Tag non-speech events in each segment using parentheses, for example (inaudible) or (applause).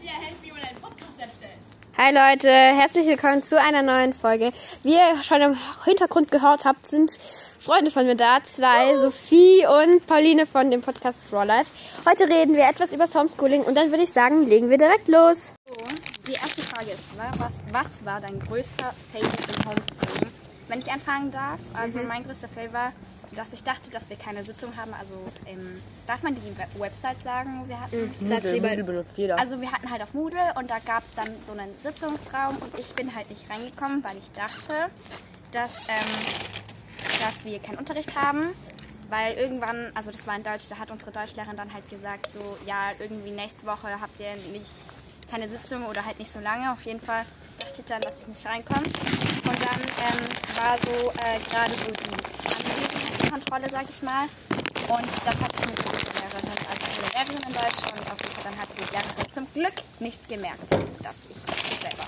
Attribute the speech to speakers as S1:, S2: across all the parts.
S1: wie er hält, wie man einen Podcast erstellt.
S2: Hi Leute, herzlich willkommen zu einer neuen Folge. Wie ihr schon im Hintergrund gehört habt, sind Freunde von mir da. Zwei, Sophie und Pauline von dem Podcast Raw Life. Heute reden wir etwas über Homeschooling und dann würde ich sagen, legen wir direkt los.
S3: So, die erste Frage ist, was, was war dein größter Fail im Homeschooling? Wenn ich anfangen darf, also mein größter Fail war, dass ich dachte, dass wir keine Sitzung haben. Also ähm, darf man die Web Website sagen, wo wir hatten?
S2: Sag's
S4: Moodle. Moodle benutzt jeder.
S3: Also wir hatten halt auf Moodle und da gab es dann so einen Sitzungsraum und ich bin halt nicht reingekommen, weil ich dachte, dass, ähm, dass wir keinen Unterricht haben. Weil irgendwann, also das war in Deutsch, da hat unsere Deutschlehrerin dann halt gesagt, so, ja, irgendwie nächste Woche habt ihr nicht keine Sitzung oder halt nicht so lange. Auf jeden Fall dachte ich dann, dass ich nicht reinkomme. Dann ähm, war so äh, gerade so die Anwesenheitskontrolle, sag ich mal. Und das hat ich mit der Lehrerin, also eine Lehrerin in Deutsch, und auf jeden Fall dann hat die Lehrerin zum Glück nicht gemerkt, dass ich selber.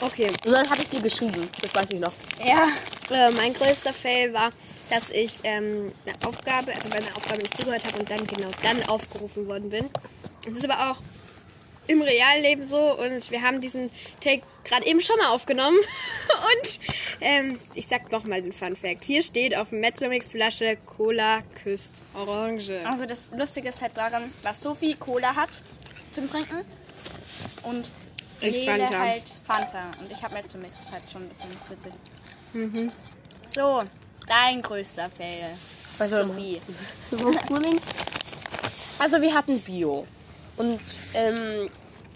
S4: okay, und dann habe ich dir geschrieben. Das weiß ich noch.
S3: Ja.
S2: Äh, mein größter Fail war, dass ich ähm, eine Aufgabe, also bei einer Aufgabe nicht zugehört habe und dann genau dann aufgerufen worden bin. Das ist aber auch im Realleben so und wir haben diesen Take gerade eben schon mal aufgenommen. (laughs) Und ähm, ich sag nochmal den Fun Fact. Hier steht auf Mezzomix Flasche Cola küsst Orange.
S3: Also das Lustige ist halt daran, dass Sophie Cola hat zum Trinken und
S2: Ich
S3: Nele
S2: Fanta.
S3: halt Fanta. Und ich habe mir zum Mix, das ist halt schon ein bisschen witzig.
S2: Mhm.
S3: So, dein größter Fail.
S4: Also,
S3: Sophie. (laughs)
S4: Also wir hatten Bio. Und ähm,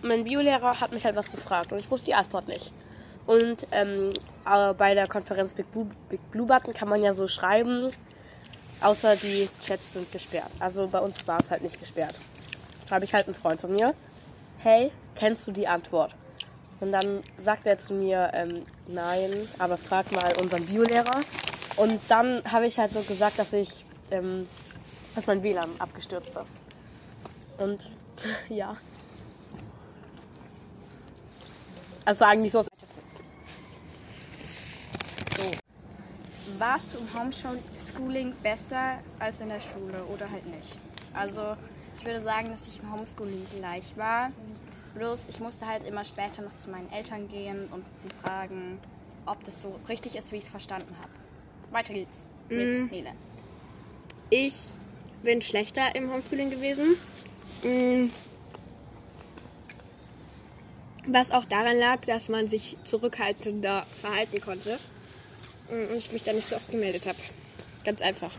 S4: mein Biolehrer hat mich halt was gefragt und ich wusste die Antwort nicht. Und ähm, aber bei der Konferenz Big Blue, Big Blue Button kann man ja so schreiben, außer die Chats sind gesperrt. Also bei uns war es halt nicht gesperrt. Da habe ich halt einen Freund von mir. Hey, kennst du die Antwort? Und dann sagt er zu mir, ähm, nein, aber frag mal unseren Biolehrer. Und dann habe ich halt so gesagt, dass ich, ähm, dass mein WLAN abgestürzt ist. Und (laughs) ja. Also eigentlich so.
S3: Warst du im Homeschooling besser als in der Schule oder halt nicht? Also ich würde sagen, dass ich im Homeschooling gleich war. Bloß ich musste halt immer später noch zu meinen Eltern gehen und sie fragen, ob das so richtig ist, wie ich es verstanden habe. Weiter geht's mit Nele.
S2: Ich bin schlechter im Homeschooling gewesen. Mm. Was auch daran lag, dass man sich zurückhaltender verhalten konnte. Mm, Und ich mich da nicht so oft gemeldet habe. Ganz einfach.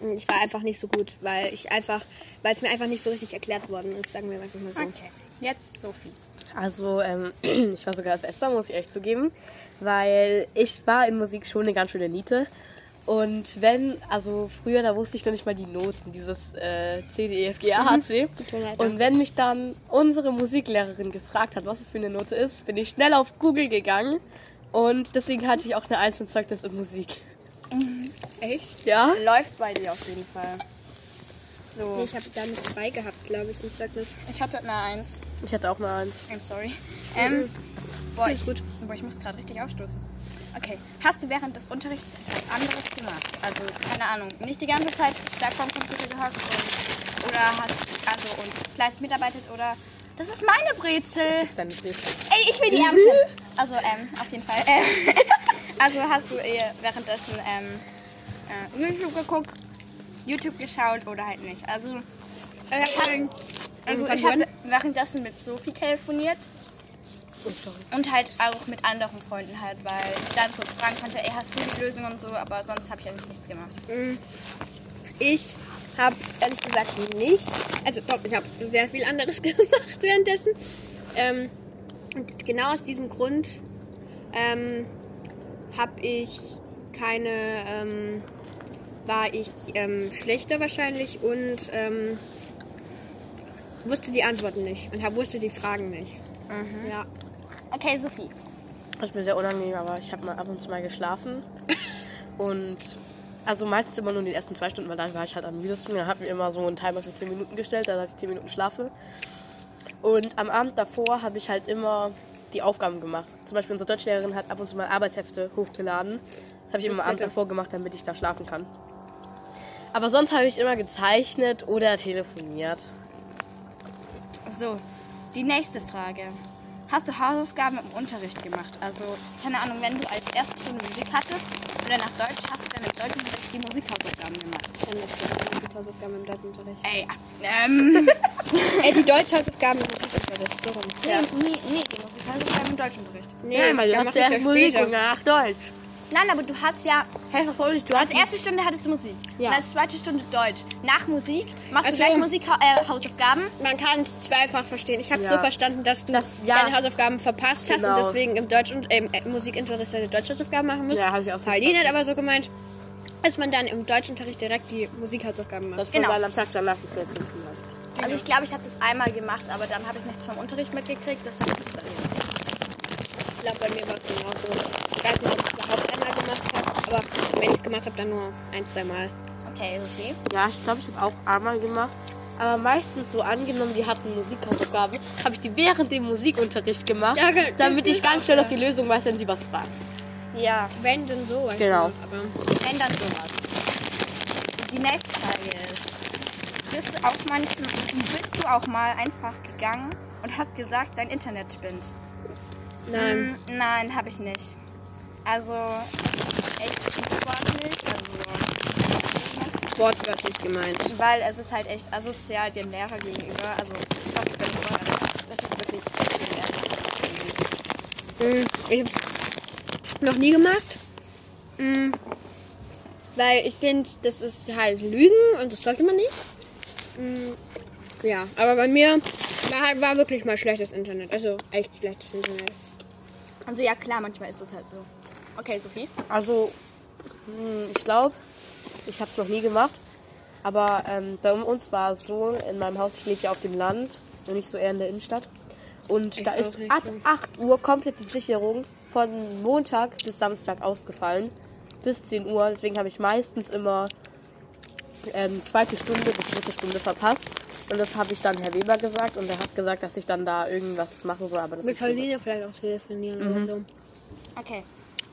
S2: Mm, Ich war einfach nicht so gut, weil ich einfach, weil es mir einfach nicht so richtig erklärt worden ist, sagen wir einfach mal so.
S3: Okay, jetzt Sophie.
S4: Also ähm, (clears throat) ich war sogar besser, muss ich echt zugeben. Weil ich war in Musik schon eine ganz schöne Niete. Und wenn, also früher, da wusste ich noch nicht mal die Noten, dieses äh, C, D, E, F, G, A, H, C. (laughs) Und wenn mich dann unsere Musiklehrerin gefragt hat, was es für eine Note ist, bin ich schnell auf Google gegangen. Und deswegen hatte ich auch eine Eins im Zeugnis in Musik.
S2: Echt?
S4: Ja?
S3: Läuft bei dir auf jeden Fall. So,
S2: Ich habe damit zwei gehabt, glaube ich, im Zeugnis.
S3: ich hatte eine Eins.
S4: Ich hatte auch eine Eins.
S3: I'm sorry. Ähm, boah, ich, boah, ich muss gerade richtig aufstoßen. Okay, hast du während des Unterrichts etwas anderes gemacht? Also, keine Ahnung, nicht die ganze Zeit stark vom Computer gehockt und, oder hast, also, und fleißig mitarbeitet oder, das ist meine Brezel.
S4: Das ist deine Brezel.
S3: Ey, ich will die (laughs) Ärmchen. Also, ähm, auf jeden Fall. Ähm, (laughs) also, hast du äh, währenddessen, ähm, äh, YouTube geguckt, YouTube geschaut oder halt nicht? Also, äh, also ich habe währenddessen mit Sophie telefoniert und halt auch mit anderen Freunden halt, weil ich dann so fragen konnte, ey, hast du die Lösung und so, aber sonst habe ich eigentlich nichts gemacht.
S2: Ich habe ehrlich gesagt nicht, also ich habe sehr viel anderes (laughs) gemacht währenddessen. Ähm, und genau aus diesem Grund ähm, habe ich keine, ähm, war ich ähm, schlechter wahrscheinlich und ähm, wusste die Antworten nicht und hab, wusste die Fragen nicht. Ja.
S3: Okay, Sophie.
S4: Das ist mir sehr unangenehm, aber ich habe mal ab und zu mal geschlafen. (laughs) Und also meistens immer nur in den ersten zwei Stunden, weil dann war ich halt am müdesten. Dann habe ich mir immer so einen Timer für 10 Minuten gestellt, dass ich 10 Minuten schlafe. Und am Abend davor habe ich halt immer die Aufgaben gemacht. Zum Beispiel unsere Deutschlehrerin hat ab und zu mal Arbeitshefte hochgeladen. Das habe ich immer am Abend davor gemacht, damit ich da schlafen kann. Aber sonst habe ich immer gezeichnet oder telefoniert.
S3: So, Die nächste Frage. Hast du Hausaufgaben im Unterricht gemacht? Also, keine Ahnung, wenn du als erste Stunde Musik hattest oder nach Deutsch, hast du dann im Deutschunterricht die Musikhausaufgaben gemacht?
S2: Dann ist die Musikhausaufgaben im Deutschunterricht.
S3: Ey, ähm, (laughs)
S2: Äh, die Deutschhausaufgaben im Musikunterricht. So rum.
S3: nee, nee, nee, die Musikhausaufgaben im Deutschunterricht.
S2: Nee,
S4: Nein, weil du hast ja
S2: ja
S4: Musik und danach Deutsch.
S3: Nein, aber du hast ja,
S4: Hä, wollte ich? Du
S3: als
S4: hast
S3: erste Stunde hattest du Musik.
S4: Ja.
S3: Und als zweite Stunde Deutsch. Nach Musik machst
S2: Also-
S3: du gleich Musikhausaufgaben.
S2: Man kann es zweifach verstehen. Ich habe
S4: Ja.
S2: so verstanden, dass du
S4: Das- ja.
S2: deine Hausaufgaben verpasst hast
S4: Genau.
S2: und deswegen im Deutsch und im äh, Musikunterricht deine Deutschhausaufgaben machen musst.
S4: Ja, hab ich auch
S2: Pauline hat
S4: verstanden.
S2: aber so gemeint, dass man dann im Deutschunterricht direkt die Musikhausaufgaben macht.
S4: Das
S3: Genau.
S4: genau. am Tag danach.
S3: Also ich glaube, ich habe das einmal gemacht, aber dann habe ich nichts vom Unterricht mitgekriegt. Das habe ich gemacht.
S2: Ich glaube, bei mir war es genauso. Ich weiß nicht, ob ich es überhaupt einmal gemacht habe, aber wenn ich es gemacht habe, dann nur ein, zwei Mal.
S3: Okay, Sophie.
S4: Ja, ich glaube, ich habe auch einmal gemacht. Aber meistens so angenommen, die hatten Musikhausaufgaben, habe ich die während dem Musikunterricht gemacht,
S2: Ja, ge-
S4: damit ich
S2: ist (laughs)
S4: ganz schnell auf die Lösung weiß, wenn sie was fragen.
S3: Ja,
S2: Wenn denn so. weiß ich
S4: Genau.
S2: nicht, Aber
S3: wenn dann sowas. Die nächste Frage ist, bist du auch manchmal, bist du auch mal einfach gegangen und hast gesagt, dein Internet spinnt?
S2: nein.
S3: Mm, nein, habe ich nicht. Also, echt unsportlich, also,
S2: Wortwörtlich gemeint.
S3: weil es ist halt echt asozial dem Lehrer gegenüber. Also, ich glaube, das bin ich voll, das ist wirklich dem.
S2: Mm, Ich habe es noch nie gemacht. Mm, Weil ich finde, das ist halt Lügen und das sollte man nicht. Mm, Ja, aber bei mir war, halt- war wirklich mal schlechtes Internet. Also echt schlechtes Internet.
S3: Also, ja, klar, manchmal ist das halt so. Okay, Sophie.
S4: Also, hm, ich glaube, ich habe es noch nie gemacht. Aber ähm, bei uns war es so, in meinem Haus, ich lebe ja auf dem Land und nicht so eher in der Innenstadt. Und da
S2: auch
S4: ist ab
S2: so.
S4: 8 Uhr komplett die Sicherung von Montag bis Samstag ausgefallen. Bis 10 Uhr. Deswegen habe ich meistens immer ähm, zweite Stunde bis dritte Stunde verpasst. Und das habe ich dann Herr Weber gesagt. Und er hat gesagt, dass ich dann da irgendwas machen soll. Aber das
S2: Mit. Pauline vielleicht auch telefonieren oder so.
S3: Okay.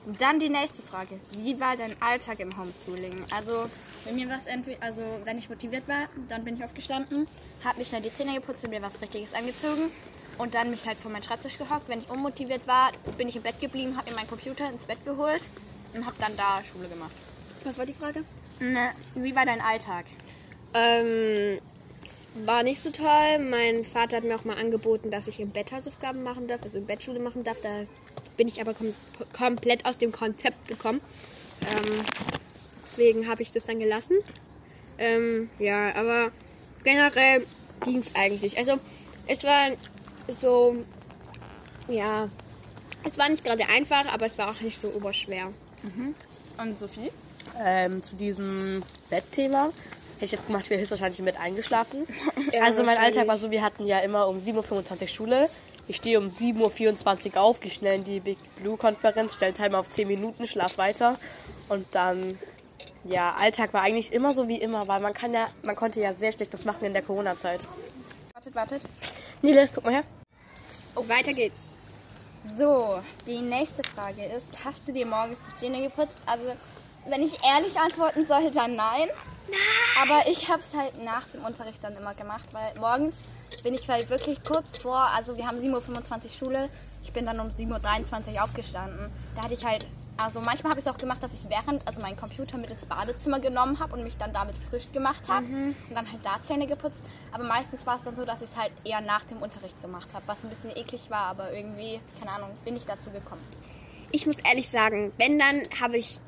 S3: Dann die nächste Frage. Wie war dein Alltag im Homeschooling? Also, wenn mir was entweder, also wenn ich motiviert war, dann bin ich aufgestanden, habe mir schnell die Zähne geputzt und mir was Richtiges angezogen und dann mich halt vor meinen Schreibtisch gehockt. Wenn ich unmotiviert war, bin ich im Bett geblieben, habe mir meinen Computer ins Bett geholt und habe dann da Schule gemacht.
S2: Was war die Frage?
S3: Ne, wie war dein Alltag?
S2: Ähm, war nicht so toll. Mein Vater hat mir auch mal angeboten, dass ich im Bett Hausaufgaben machen darf, also im Bettschule machen darf. Da bin ich aber kom komplett aus dem Konzept gekommen. Ähm, deswegen habe ich das dann gelassen. Ähm, ja, aber generell ging es eigentlich. Also es war so, ja, es war nicht gerade einfach, aber es war auch nicht so oberschwer.
S3: Und Sophie?
S4: ähm, zu diesem Bettthema. Hätte ich das gemacht, ich wäre höchstwahrscheinlich mit eingeschlafen. (laughs)
S2: Ja,
S4: also mein. Alltag war so, wir hatten ja immer um 7.25 Uhr Schule. Ich stehe um 7.24 Uhr auf, gehe schnell in die Big Blue Konferenz, stelle Timer auf 10 Minuten, schlaf weiter. Und dann, ja, Alltag war eigentlich immer so wie immer, weil man kann ja, man konnte ja sehr schlecht was machen in der Corona-Zeit.
S3: Wartet, wartet.
S4: Nele, guck mal her.
S2: Weiter geht's.
S3: So, die nächste Frage ist, hast du dir morgens die Zähne geputzt? Also, wenn ich ehrlich antworten sollte, dann nein. Aber ich habe es halt nach dem Unterricht dann immer gemacht, weil morgens bin ich halt wirklich kurz vor, also wir haben 7.25 Uhr Schule, ich bin dann um 7.23 Uhr aufgestanden. Da hatte ich halt, also manchmal habe ich es auch gemacht, dass ich während, also meinen Computer mit ins Badezimmer genommen habe und mich dann damit frisch gemacht habe und dann halt da Zähne geputzt. Aber meistens war es dann so, dass ich es halt eher nach dem Unterricht gemacht habe, was ein bisschen eklig war, aber irgendwie, keine Ahnung, bin ich dazu gekommen.
S2: Ich muss ehrlich sagen, wenn dann habe ich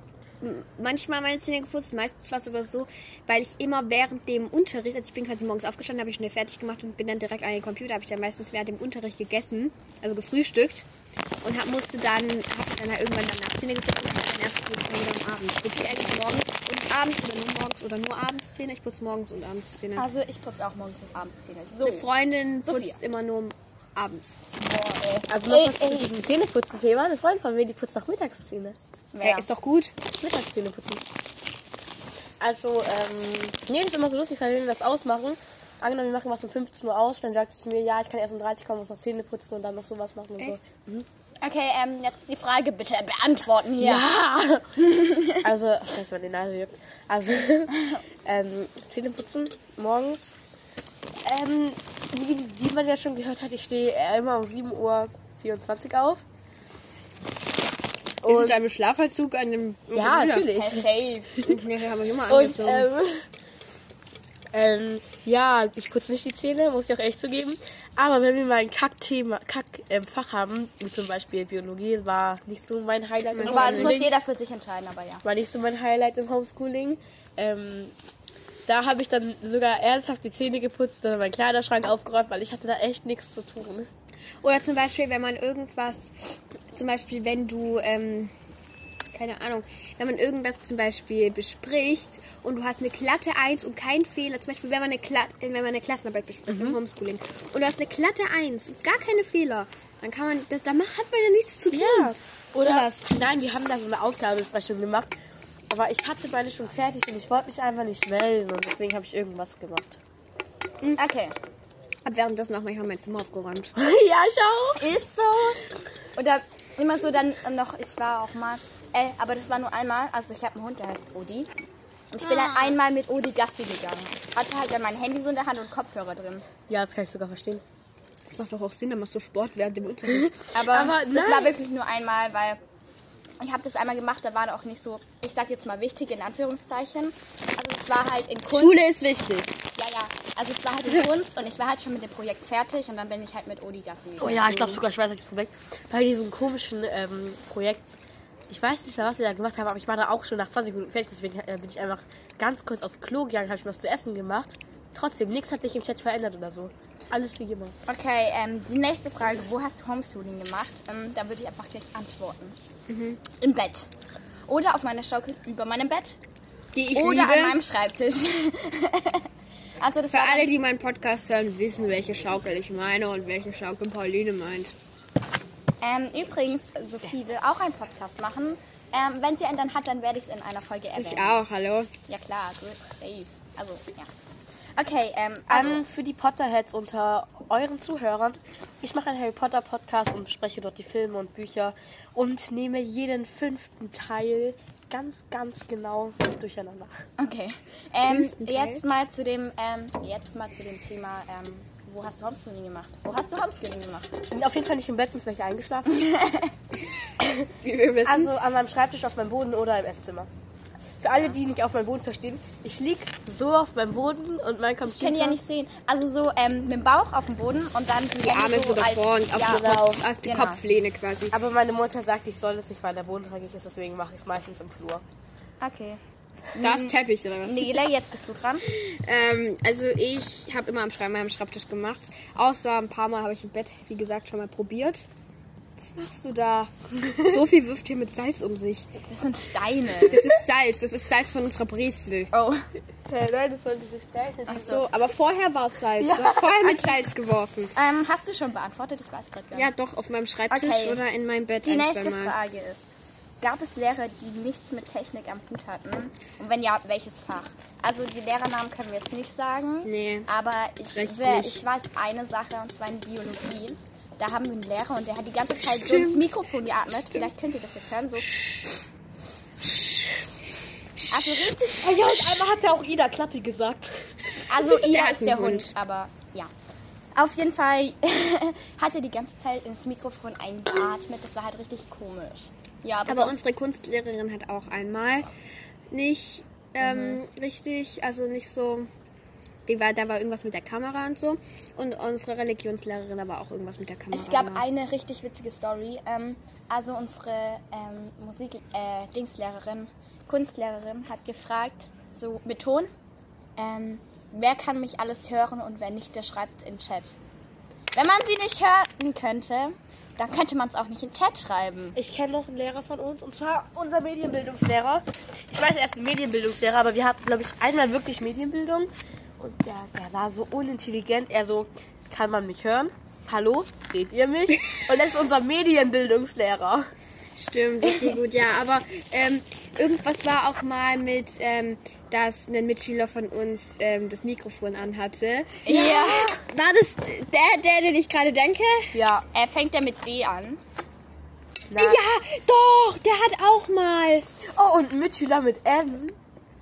S2: manchmal meine Zähne geputzt, meistens war es aber so, weil ich immer während dem Unterricht, also ich bin quasi morgens aufgestanden, habe ich schnell fertig gemacht und bin dann direkt an den Computer, habe ich dann meistens während dem Unterricht gegessen, also gefrühstückt und hab, musste dann, habe dann halt irgendwann danach Zähne geputzt und dann erst putzt dann wieder am Abend. Putzt ihr eigentlich morgens und abends oder nur morgens oder nur abends Zähne? Ich putze morgens und abends Zähne.
S3: Also ich putze auch morgens und abends Zähne. So,
S2: Eine Freundin
S3: Sophia.
S2: putzt immer nur abends.
S3: boah, ey.
S4: Also noch
S3: Ey,
S4: was zu diesem Zähneputzen-Thema. Eine Freundin von mir, die putzt auch Mittagszähne.
S3: Ja.
S2: Äh, ist doch gut.
S4: Mittagszähne putzen. Also, ähm, nee, das ist immer so lustig, weil wenn wir was ausmachen, angenommen, wir machen was um 15 Uhr aus, dann sagt sie zu mir, ja, ich kann erst um 30 kommen, muss noch Zähne putzen und dann noch sowas machen und so.
S3: Okay, ähm, jetzt die Frage bitte beantworten hier.
S4: Ja! (laughs) also, scheiße, meine Nase juckt. Also, (laughs) ähm, Zähne putzen morgens. Ähm, wie, wie man ja schon gehört hat, ich stehe immer um 7.24 Uhr auf.
S2: Ist
S4: Und,
S2: deinem Schlafanzug an dem.
S4: ja, natürlich.
S3: Safe.
S2: Ja, haben wir immer
S4: Und ähm, ähm, ja, ich putze nicht die Zähne, muss ich auch echt zugeben. Aber wenn wir mal ein Kack-Thema, Kack-Fach haben, wie zum Beispiel Biologie, war nicht so mein Highlight im
S3: Aber das muss jeder für sich entscheiden, aber ja.
S4: War nicht so mein Highlight im Homeschooling. Ähm, da habe ich dann sogar ernsthaft die Zähne geputzt und meinen Kleiderschrank aufgeräumt, weil ich hatte da echt nichts zu tun.
S2: Oder zum Beispiel, wenn man irgendwas, zum Beispiel, wenn du, ähm, keine Ahnung, wenn man irgendwas zum Beispiel bespricht und du hast eine glatte Eins und keinen Fehler, zum Beispiel, wenn man eine, Kla wenn man eine Klassenarbeit bespricht im Homeschooling und du hast eine glatte Eins und gar keine Fehler, dann kann man, das, da macht man ja nichts zu tun.
S4: Ja. Oder
S2: Sowas.
S4: nein, wir haben da so eine Aufgabebesprechung gemacht. Aber ich hatte meine schon fertig und ich wollte mich einfach nicht melden und deswegen habe ich irgendwas gemacht.
S3: Okay.
S2: Hab währenddessen auch manchmal mein Zimmer aufgeräumt. (laughs)
S4: ja, ich auch.
S3: Ist so. Oder immer so dann noch, ich war auch mal, äh, aber das war nur einmal, also ich habe einen Hund, der heißt Odi. Und ich bin dann einmal mit Odi Gassi gegangen. Hatte halt dann mein Handy so in der Hand und Kopfhörer drin.
S4: Ja, das kann ich sogar verstehen.
S2: Das macht doch auch Sinn, dann machst du Sport während dem Unterricht. (laughs)
S3: Aber,
S4: Aber
S3: das
S4: nein.
S3: war wirklich nur einmal, weil ich habe das einmal gemacht, da war auch nicht so, ich sag jetzt mal wichtig in Anführungszeichen. Also es war halt in Kunst.
S2: Schule ist wichtig.
S3: Also es war halt in (laughs) Kunst und ich war halt schon mit dem Projekt fertig und dann bin ich halt mit Odi Gassi
S4: Oh ja, ich glaube sogar, ich weiß welches Projekt. Bei diesem komischen ähm, Projekt. Ich weiß nicht mehr, was wir da gemacht haben, aber ich war da auch schon nach 20 Minuten fertig. Deswegen äh, bin ich einfach ganz kurz aufs Klo gegangen, habe ich was zu essen gemacht. Trotzdem, nichts hat sich im Chat verändert oder so. Alles wie immer.
S3: Okay, ähm, die nächste Frage, wo hast du Homeschooling gemacht? Ähm, da würde ich einfach gleich antworten.
S2: Mhm.
S3: Im Bett. Oder auf meiner Schaukel über meinem Bett.
S2: Die ich
S3: oder
S2: liebe.
S3: an meinem Schreibtisch. (laughs) also das
S2: Für alle, die meinen Podcast hören, wissen, welche Schaukel ich meine und welche Schaukel Pauline meint.
S3: ähm, übrigens, Sophie will auch einen Podcast machen. Ähm, wenn sie einen dann hat, dann werde ich es in einer Folge erwähnen.
S2: Ich auch, hallo.
S3: Ja klar, gut, safe. Also, ja. Okay, ähm, also,
S4: An für die Potterheads unter euren Zuhörern. Ich mache einen Harry Potter Podcast und bespreche dort die Filme und Bücher und nehme jeden fünften Teil ganz, ganz genau durcheinander.
S3: okay. Ähm, jetzt mal zu dem, ähm, jetzt mal zu dem Thema, ähm, wo hast du Homeschooling gemacht? Wo hast du Homeschooling gemacht?
S4: Auf jeden Fall nicht im Bett, sonst wäre ich eingeschlafen. (laughs)
S2: Wie wir wissen.
S4: Also an meinem Schreibtisch, auf meinem Boden oder im Esszimmer. Für alle, die nicht auf meinem Boden verstehen, ich lieg so auf meinem Boden und mein
S3: Das
S4: Computer...
S3: könnt ihr ja nicht sehen. Also so ähm, mit dem Bauch auf dem Boden und dann die,
S2: die Arme so davor und auf,
S3: ja,
S2: die, Kopf, auf die
S3: genau.
S2: Kopflehne quasi.
S4: Aber meine Mutter sagt, ich soll das nicht, weil der Boden dreckig ist, deswegen mache ich es meistens im Flur.
S3: Okay.
S2: Da ist Teppich oder was?
S3: Nele, jetzt bist du dran. (laughs)
S2: Ähm, also ich habe immer am Schreibtisch gemacht. Außer ein paar Mal habe ich im Bett, wie gesagt, schon mal probiert. Was machst du da? (laughs) Sophie wirft hier mit Salz um sich.
S3: Das sind Steine.
S2: Das ist Salz, das ist Salz von unserer Brezel.
S3: Oh.
S4: nein, das waren diese Steine.
S2: Ach so, aber vorher war es Salz. Du hast vorher mit Salz (laughs) geworfen.
S3: Ähm, hast du schon beantwortet? Ich weiß gerade gar nicht.
S2: Ja, doch, auf meinem Schreibtisch
S3: Okay.
S2: oder in meinem Bett
S3: Die nächste. Frage ist: Gab es Lehrer, die nichts mit Technik am Hut hatten? Und wenn ja, welches Fach? Also die Lehrernamen können wir jetzt nicht sagen.
S2: Nee.
S3: Aber ich,
S2: nicht.
S3: ich weiß eine Sache und zwar in Biologie. Da haben wir einen Lehrer und der hat die ganze Zeit so
S2: Stimmt.
S3: ins Mikrofon geatmet. Vielleicht könnt ihr das jetzt hören. So. Also richtig.
S4: Oh ja, und einmal hat er auch Ida Klappi gesagt.
S3: Also (laughs) Ida
S2: ist
S3: der Hund.
S2: Hund.
S3: aber ja. Auf jeden Fall (laughs) hat er die ganze Zeit ins Mikrofon eingeatmet. Das war halt richtig komisch. Ja, aber,
S2: Aber unsere Kunstlehrerin hat auch einmal nicht ähm, richtig, also nicht so. Die war, da war irgendwas mit der Kamera und so. Und unsere Religionslehrerin da war auch irgendwas mit der Kamera.
S3: Es gab eine richtig witzige Story. Ähm, also unsere ähm, Musik, äh, Dingslehrerin, Kunstlehrerin hat gefragt, so mit Ton, ähm, wer kann mich alles hören und wer nicht, der schreibt in Chat. Wenn man sie nicht hören könnte, dann könnte man es auch nicht in Chat schreiben.
S4: Ich kenne noch einen Lehrer von uns und zwar unser Medienbildungslehrer. Ich weiß, er ist ein Medienbildungslehrer, aber wir hatten, glaube ich, einmal wirklich Medienbildung. Und der, der war so unintelligent. Er so, kann man mich hören? Hallo, seht ihr mich? Und das ist unser Medienbildungslehrer.
S2: Stimmt, okay, gut, ja. Aber ähm, irgendwas war auch mal mit, ähm, dass ein Mitschüler von uns ähm, das Mikrofon anhatte.
S3: Ja.
S2: War das der, der, den ich gerade denke?
S4: Ja.
S3: Er fängt ja mit D an.
S4: Na,
S2: Ja, doch, der hat auch mal.
S4: Oh, und ein Mitschüler mit M.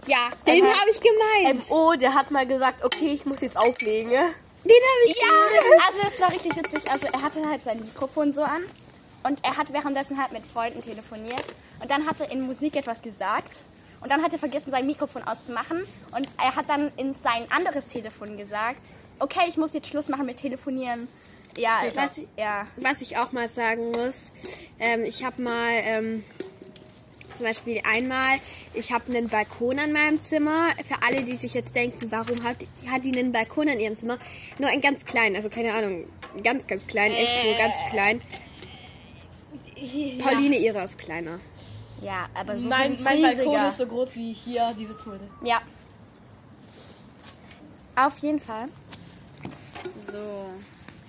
S2: Ja, den habe ich gemeint.
S4: MO, der hat mal gesagt, okay, ich muss jetzt auflegen.
S2: Den habe ich
S3: Ja, also es war richtig witzig. Also er hatte halt sein Mikrofon so an und er hat währenddessen halt mit Freunden telefoniert und dann hat er in Musik etwas gesagt und dann hat er vergessen, sein Mikrofon auszumachen und er hat dann in sein anderes Telefon gesagt, okay, ich muss jetzt Schluss machen mit Telefonieren. Ja,
S2: Was-
S3: ja.
S2: Was ich auch mal sagen muss, ähm, ich habe mal ähm, zum Beispiel einmal, ich habe einen Balkon an meinem Zimmer. Für alle, die sich jetzt denken, warum hat, hat die einen Balkon an ihrem Zimmer? Nur einen ganz kleinen, also keine Ahnung, ganz, ganz klein, echt nur ganz klein. Pauline ihre ist kleiner.
S3: Ja, aber so
S4: Mein, mein Balkon ist so groß wie hier die Sitzmulde.
S3: Ja. Auf jeden Fall. So.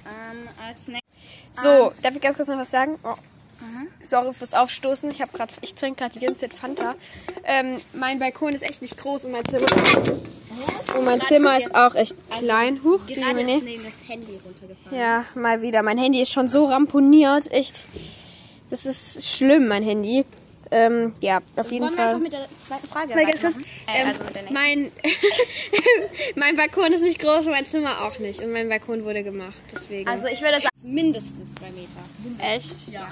S3: Ähm, als nächstes.
S2: So, darf ich ganz kurz noch was sagen? Oh. Sorry fürs Aufstoßen. Ich habe gerade, ich trinke gerade die ganze Zeit Fanta. Ähm, mein Balkon ist echt nicht groß und mein Zimmer. Und mein Zimmer ist auch echt klein. Huch, die
S3: Gerade ist neben das Handy runtergefallen.
S2: Ja, mal wieder. Mein Handy ist schon so ramponiert. Echt. Das ist schlimm, mein Handy. Ähm, ja, auf jeden
S3: Wollen wir
S2: Fall.
S3: einfach mit der zweiten Frage
S2: Mal ganz kurz.
S3: weitermachen? Äh,
S2: Ähm,
S3: also
S2: mein, (laughs) mein Balkon ist nicht groß und mein Zimmer auch nicht. Und mein Balkon wurde gemacht. Deswegen.
S3: Also ich würde sagen, mindestens drei Meter.
S2: echt?
S4: Ja.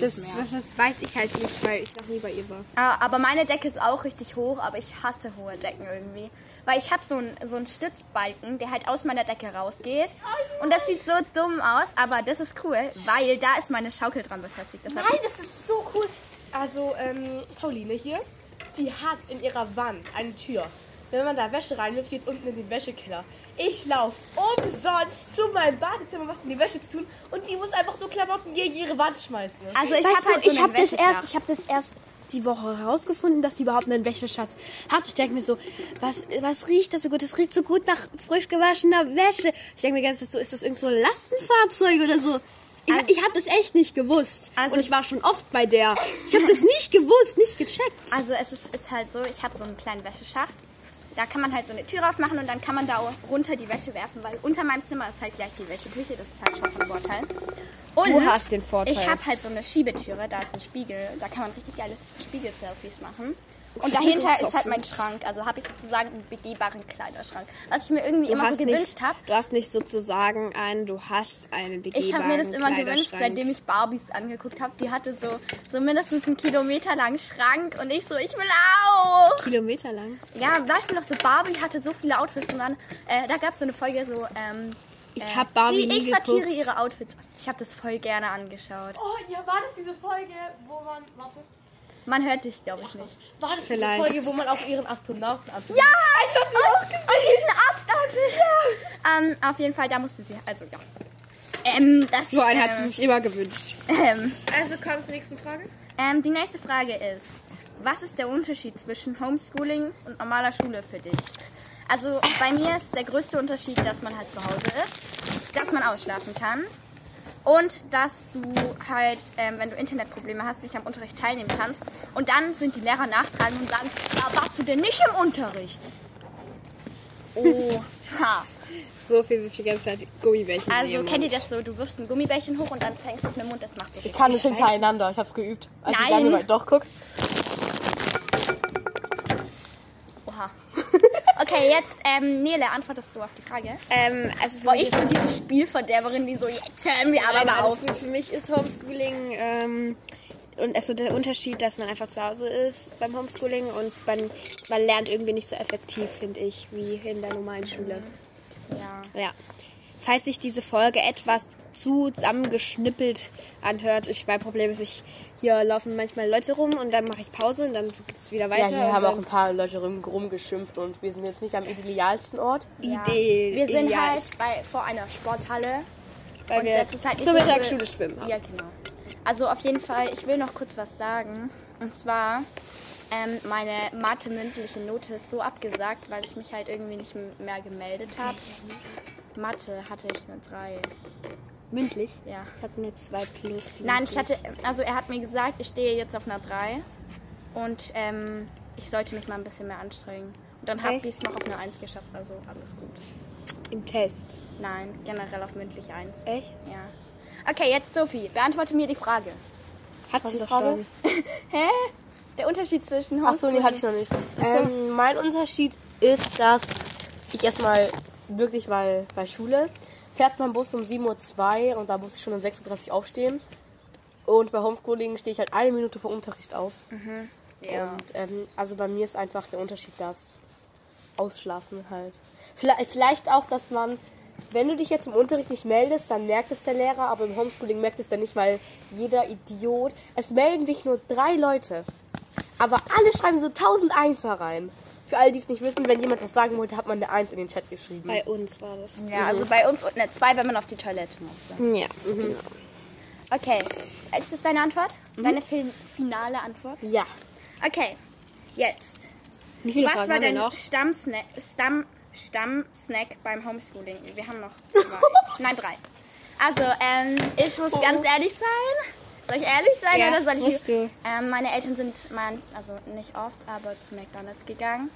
S2: Das,
S3: mehr.
S2: das, das weiß ich halt nicht, weil ich noch nie bei ihr war.
S3: Ah, Aber meine Decke ist auch richtig hoch, aber ich hasse hohe Decken irgendwie. Weil ich habe so einen so einen Stützbalken, der halt aus meiner Decke rausgeht. Und das sieht so dumm aus, aber das ist cool, weil da ist meine Schaukel dran befestigt. Deshalb
S4: Nein, das ist so cool. Also, ähm, Pauline hier, die hat in ihrer Wand eine Tür. Wenn man da Wäsche reinwirft, geht's unten in den Wäschekeller. Ich laufe umsonst zu meinem Badezimmer, was in die Wäsche zu tun, und die muss einfach nur Klamotten gegen ihre Wand schmeißen.
S3: Also ich habe halt so
S2: ich habe das erst, ich habe das erst die Woche herausgefunden, dass die überhaupt einen Wäscheschatz hat. Ich denke mir so, was, was riecht das so gut? Das riecht so gut nach frisch gewaschener Wäsche. Ich denke mir ganz so, ist das irgend so ein Lastenfahrzeug oder so? Ich, ich habe das echt nicht gewusst.
S3: Also-
S2: Und ich war schon oft bei der. Ich habe das nicht gewusst, nicht gecheckt.
S3: Also es ist, ist halt so, ich habe so einen kleinen Wäscheschacht. Da kann man halt so eine Tür aufmachen und dann kann man da auch runter die Wäsche werfen, weil unter meinem Zimmer ist halt gleich die Wäscheküche, das ist halt schon von Vorteil. Und
S2: Du hast den Vorteil.
S3: Ich habe halt so eine Schiebetüre, da ist ein Spiegel, da kann man richtig geiles Spiegel-Selfies machen. Und dahinter (laughs) ist halt mein Schrank, also habe ich sozusagen einen begehbaren Kleiderschrank, was ich mir irgendwie
S2: Du
S3: immer so gewünscht habe.
S2: du hast nicht sozusagen einen, du hast einen begehbaren
S3: Ich habe mir das immer gewünscht, seitdem ich Barbies angeguckt habe. Die hatte so, so mindestens einen Kilometer langen Schrank und ich so, ich will auch.
S2: Kilometer lang.
S3: Ja, weißt du noch, so Barbie hatte so viele Outfits und dann, äh, da gab es so eine Folge so, ähm,
S2: Ich
S3: äh,
S2: hab Barbie
S3: die
S2: nie
S3: Ich sortiere
S2: geguckt.
S3: ihre Outfits. Ich habe das voll gerne angeschaut.
S4: Oh, ja, war das diese Folge, wo man. Warte.
S3: Man hört dich, glaube ich, nicht.
S4: War das
S2: Vielleicht.
S4: diese Folge, wo man auch ihren Astronautenanzug
S3: Ja, ich hab die auch gesehen. Und diesen Arzt ähm, Auf jeden Fall, da musste sie, also ja. Ähm, das,
S2: So einen hat sie
S3: ähm,
S2: sich immer gewünscht.
S3: ähm,
S4: Also, kommen zur nächsten Frage.
S3: ähm, die nächste Frage ist, was ist der Unterschied zwischen Homeschooling und normaler Schule für dich? Also bei mir ist der größte Unterschied, dass man halt zu Hause ist, dass man ausschlafen kann und dass du halt, ähm, wenn du Internetprobleme hast, nicht am Unterricht teilnehmen kannst. Und dann sind die Lehrer nachtragen und sagen, ja, warst du denn nicht im Unterricht? Oh, ha. (laughs)
S2: So viel wie die ganze Zeit Gummibärchen.
S3: Also kennt ihr das so, du wirfst ein Gummibärchen hoch und dann fängst du es mit dem Mund, das macht so
S4: Ich kann nicht
S3: richtig
S4: hintereinander, ich hab's geübt. Als ich
S3: Nein.
S4: lange doch, guck.
S3: Okay, jetzt, ähm, Nele, antwortest du auf die Frage?
S2: Ähm, also
S3: Boah, ich so diese Spielverderberin, die so, jetzt hören wir aber mal
S2: alles
S3: auf.
S2: Für mich ist Homeschooling ähm, und also der Unterschied, dass man einfach zu Hause ist beim Homeschooling und man, man lernt irgendwie nicht so effektiv, finde ich, wie in der normalen Schule.
S3: Ja.
S2: Ja. Falls sich diese Folge etwas zu zusammengeschnippelt anhört, ich mein Problem ist, ich hier laufen manchmal Leute rum und dann mache ich Pause und dann geht's wieder
S4: Ja,
S2: weiter.
S4: hier
S2: und
S4: haben auch ein paar Leute rum, rumgeschimpft und wir sind jetzt nicht am idealsten Ort.
S3: Ja.
S2: Idee.
S3: Wir sind
S2: ideal,
S3: halt bei, vor einer Sporthalle.
S2: weil
S3: und
S2: wir
S3: das ist halt nicht
S2: zur
S3: so
S2: Mittagsschule schwimmen.
S3: Ja, genau. Also auf jeden Fall, ich will noch kurz was sagen. Und zwar, ähm, meine Mathe-mündliche Note ist so abgesagt, weil ich mich halt irgendwie nicht mehr gemeldet habe. Mathe hatte ich eine 3.
S2: Mündlich?
S3: Ja.
S2: Ich hatte eine 2 plus.
S3: Nein, ich
S2: mündlich.
S3: hatte, also er hat mir gesagt, ich stehe jetzt auf einer 3 und ähm, ich sollte mich mal ein bisschen mehr anstrengen. Und dann habe ich es noch auf eine 1 geschafft, also alles gut.
S2: Im Test.
S3: Nein, generell auf mündlich 1.
S2: Echt?
S3: Ja. Okay, jetzt Sophie, beantworte mir die Frage.
S2: Hat sie doch
S4: Frage?
S2: schon. (laughs)
S3: Hä? Der Unterschied zwischen
S4: Ach so, nee, hatte ich noch nicht. Ähm, mein Unterschied ist, dass ich erstmal wirklich, weil bei Schule fährt man Bus um 7.02 Uhr und da muss ich schon um 6.30 Uhr aufstehen. Und bei Homeschooling stehe ich halt eine Minute vor Unterricht auf.
S3: Ja.
S4: Und ähm, also bei mir ist einfach der Unterschied das Ausschlafen halt. Vielleicht, vielleicht auch, dass man, wenn du dich jetzt im Unterricht nicht meldest, dann merkt es der Lehrer, aber im Homeschooling merkt es dann nicht, weil jeder Idiot. Es melden sich nur drei Leute. Aber alle schreiben so 1001 rein. Für alle, die es nicht wissen, wenn jemand was sagen wollte, hat man eine 1 in den Chat geschrieben.
S2: Bei uns war das.
S3: Ja, also bei uns unten eine 2, wenn man auf die Toilette musste.
S2: Ja.
S3: Okay, ist das deine Antwort? Deine fin finale Antwort?
S4: Ja.
S3: Okay, jetzt.
S2: Wie viele
S3: Was
S2: Fragen
S3: war dein
S2: noch?
S3: Stammsnack, Stamm, Stammsnack beim Homeschooling? Wir haben noch (laughs) zwei. Nein, drei. Also, ähm, ich muss ganz ehrlich sein. Soll ich ehrlich sein
S2: Ja,
S3: oder soll ich...
S2: musst du.
S3: Ähm, meine Eltern sind, man, also nicht oft, aber zu McDonalds gegangen.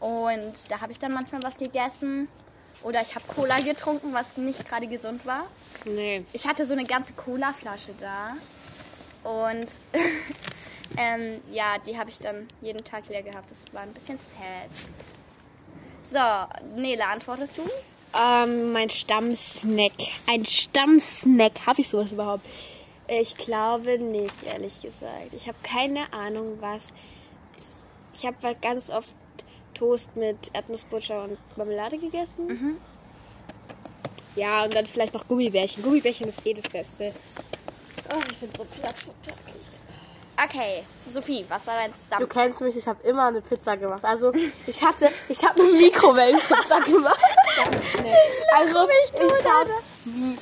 S3: Und da habe ich dann manchmal was gegessen. Oder ich habe Cola getrunken, was nicht gerade gesund war.
S2: Nee.
S3: Ich hatte so eine ganze Cola-Flasche da. Und (laughs) ähm, ja, die habe ich dann jeden Tag leer gehabt. Das war ein bisschen sad. So, Nele, antwortest du?
S2: Ähm, mein Stammsnack. Ein Stammsnack. Habe ich sowas überhaupt? Ich glaube nicht, ehrlich gesagt. Ich habe keine Ahnung, was. Ich, ich habe ganz oft Toast mit Erdnussbutter und Marmelade gegessen. Ja, und dann vielleicht noch Gummibärchen. Gummibärchen ist eh das Beste. Oh, ich bin so platt.
S3: Okay, Sophie, was war dein
S4: Du
S3: Stamm?
S4: kennst mich, ich habe immer eine Pizza gemacht. Also (laughs) ich hatte, ich habe eine Mikrowellenpizza (laughs) gemacht. Also ich habe,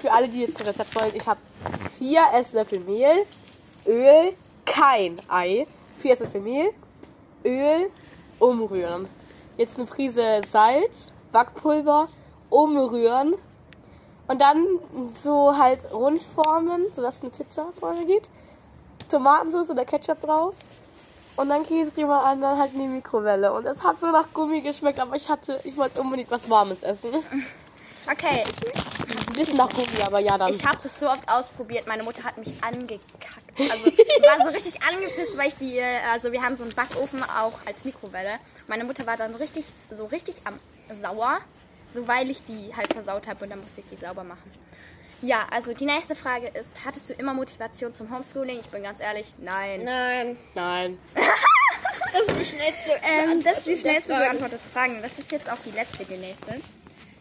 S4: für alle, die jetzt das Rezept wollen, ich habe vier Esslöffel Mehl, Öl, kein Ei, vier Esslöffel Mehl, Öl, umrühren. Jetzt eine Prise Salz, Backpulver, umrühren und dann so halt rund formen, sodass eine Pizza vorne geht. Tomatensauce oder Ketchup drauf. Und dann Käsecreme an, dann halt in die Mikrowelle. Und es hat so nach Gummi geschmeckt, aber ich hatte, ich wollte unbedingt was Warmes essen.
S3: Okay,
S4: bisschen nach Gummi, aber ja dann.
S3: ich habe das so oft ausprobiert. Meine Mutter hat mich angekackt. Also war so richtig angepisst, weil ich die, äh, also wir haben so einen Backofen auch als Mikrowelle. Meine Mutter war dann richtig, so richtig am sauer, so weil ich die halt versaut habe und dann musste ich die sauber machen. Ja, also die nächste Frage ist, hattest du immer Motivation zum Homeschooling? Ich bin ganz ehrlich, nein.
S2: Nein,
S4: Nein. (laughs)
S2: das ist die schnellste.
S3: Ähm, das ist die schnellste
S2: Fragen.
S3: beantwortete Frage. Das ist jetzt auch die letzte, die nächste.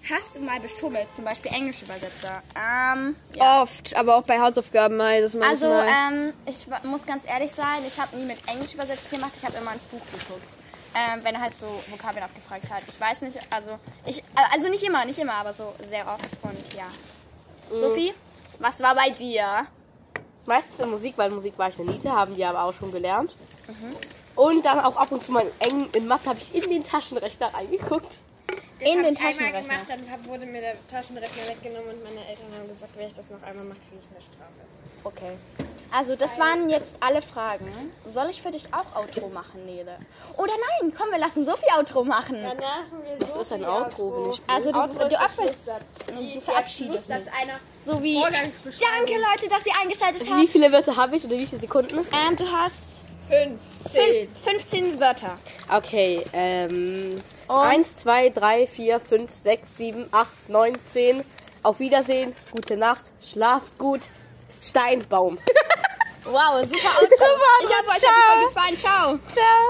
S3: Hast du mal beschummelt, zum Beispiel Englischübersetzer? Ähm,
S2: Oft, aber auch bei Hausaufgaben mal. Das
S3: Also,
S2: manchmal.
S3: ähm, ich muss ganz ehrlich sein, ich habe nie mit Englisch übersetzt gemacht, ich habe immer ins Buch geguckt. Ähm, wenn er halt so Vokabeln abgefragt hat. Ich weiß nicht, also, ich, äh, also nicht immer, nicht immer, aber so sehr oft und ja. Sophie, was war bei dir?
S4: Meistens in Musik, weil Musik war ich eine Niete, haben die aber auch schon gelernt. Und dann auch ab und zu mal in, Eng in Mathe habe ich in den Taschenrechner reingeguckt.
S3: In den
S2: Einmal
S3: Taschenrechner.
S2: gemacht, dann hab, wurde mir der Taschenrechner weggenommen und meine Eltern haben gesagt, wenn ich das noch einmal mache, kriege ich eine Strafe.
S4: Okay.
S3: Also, das waren jetzt alle Fragen. Soll ich für dich auch Outro machen, Nele? Oder nein, komm, wir lassen Sophie Outro machen.
S2: Danach haben wir
S4: Was ist ein Outro? Bin ich
S3: Also, du,
S2: Outro
S3: du. Du
S2: Der
S3: verabschiedest
S2: einer
S3: So wie. Danke, Leute, dass ihr eingeschaltet habt.
S4: Wie viele Wörter habe ich oder wie viele Sekunden?
S3: Ähm, du hast
S2: Fünf, zehn.
S3: 15 Wörter.
S4: Okay, ähm. 1, 2, 3, 4, 5, 6, 7, 8, 9, 10. Auf Wiedersehen, gute Nacht, schlaft gut. Steinbaum. (laughs)
S3: Wow, super (laughs) Outro.
S4: Super,
S3: ich hoffe, euch hat die Folge gefallen. Ciao.
S4: Ciao.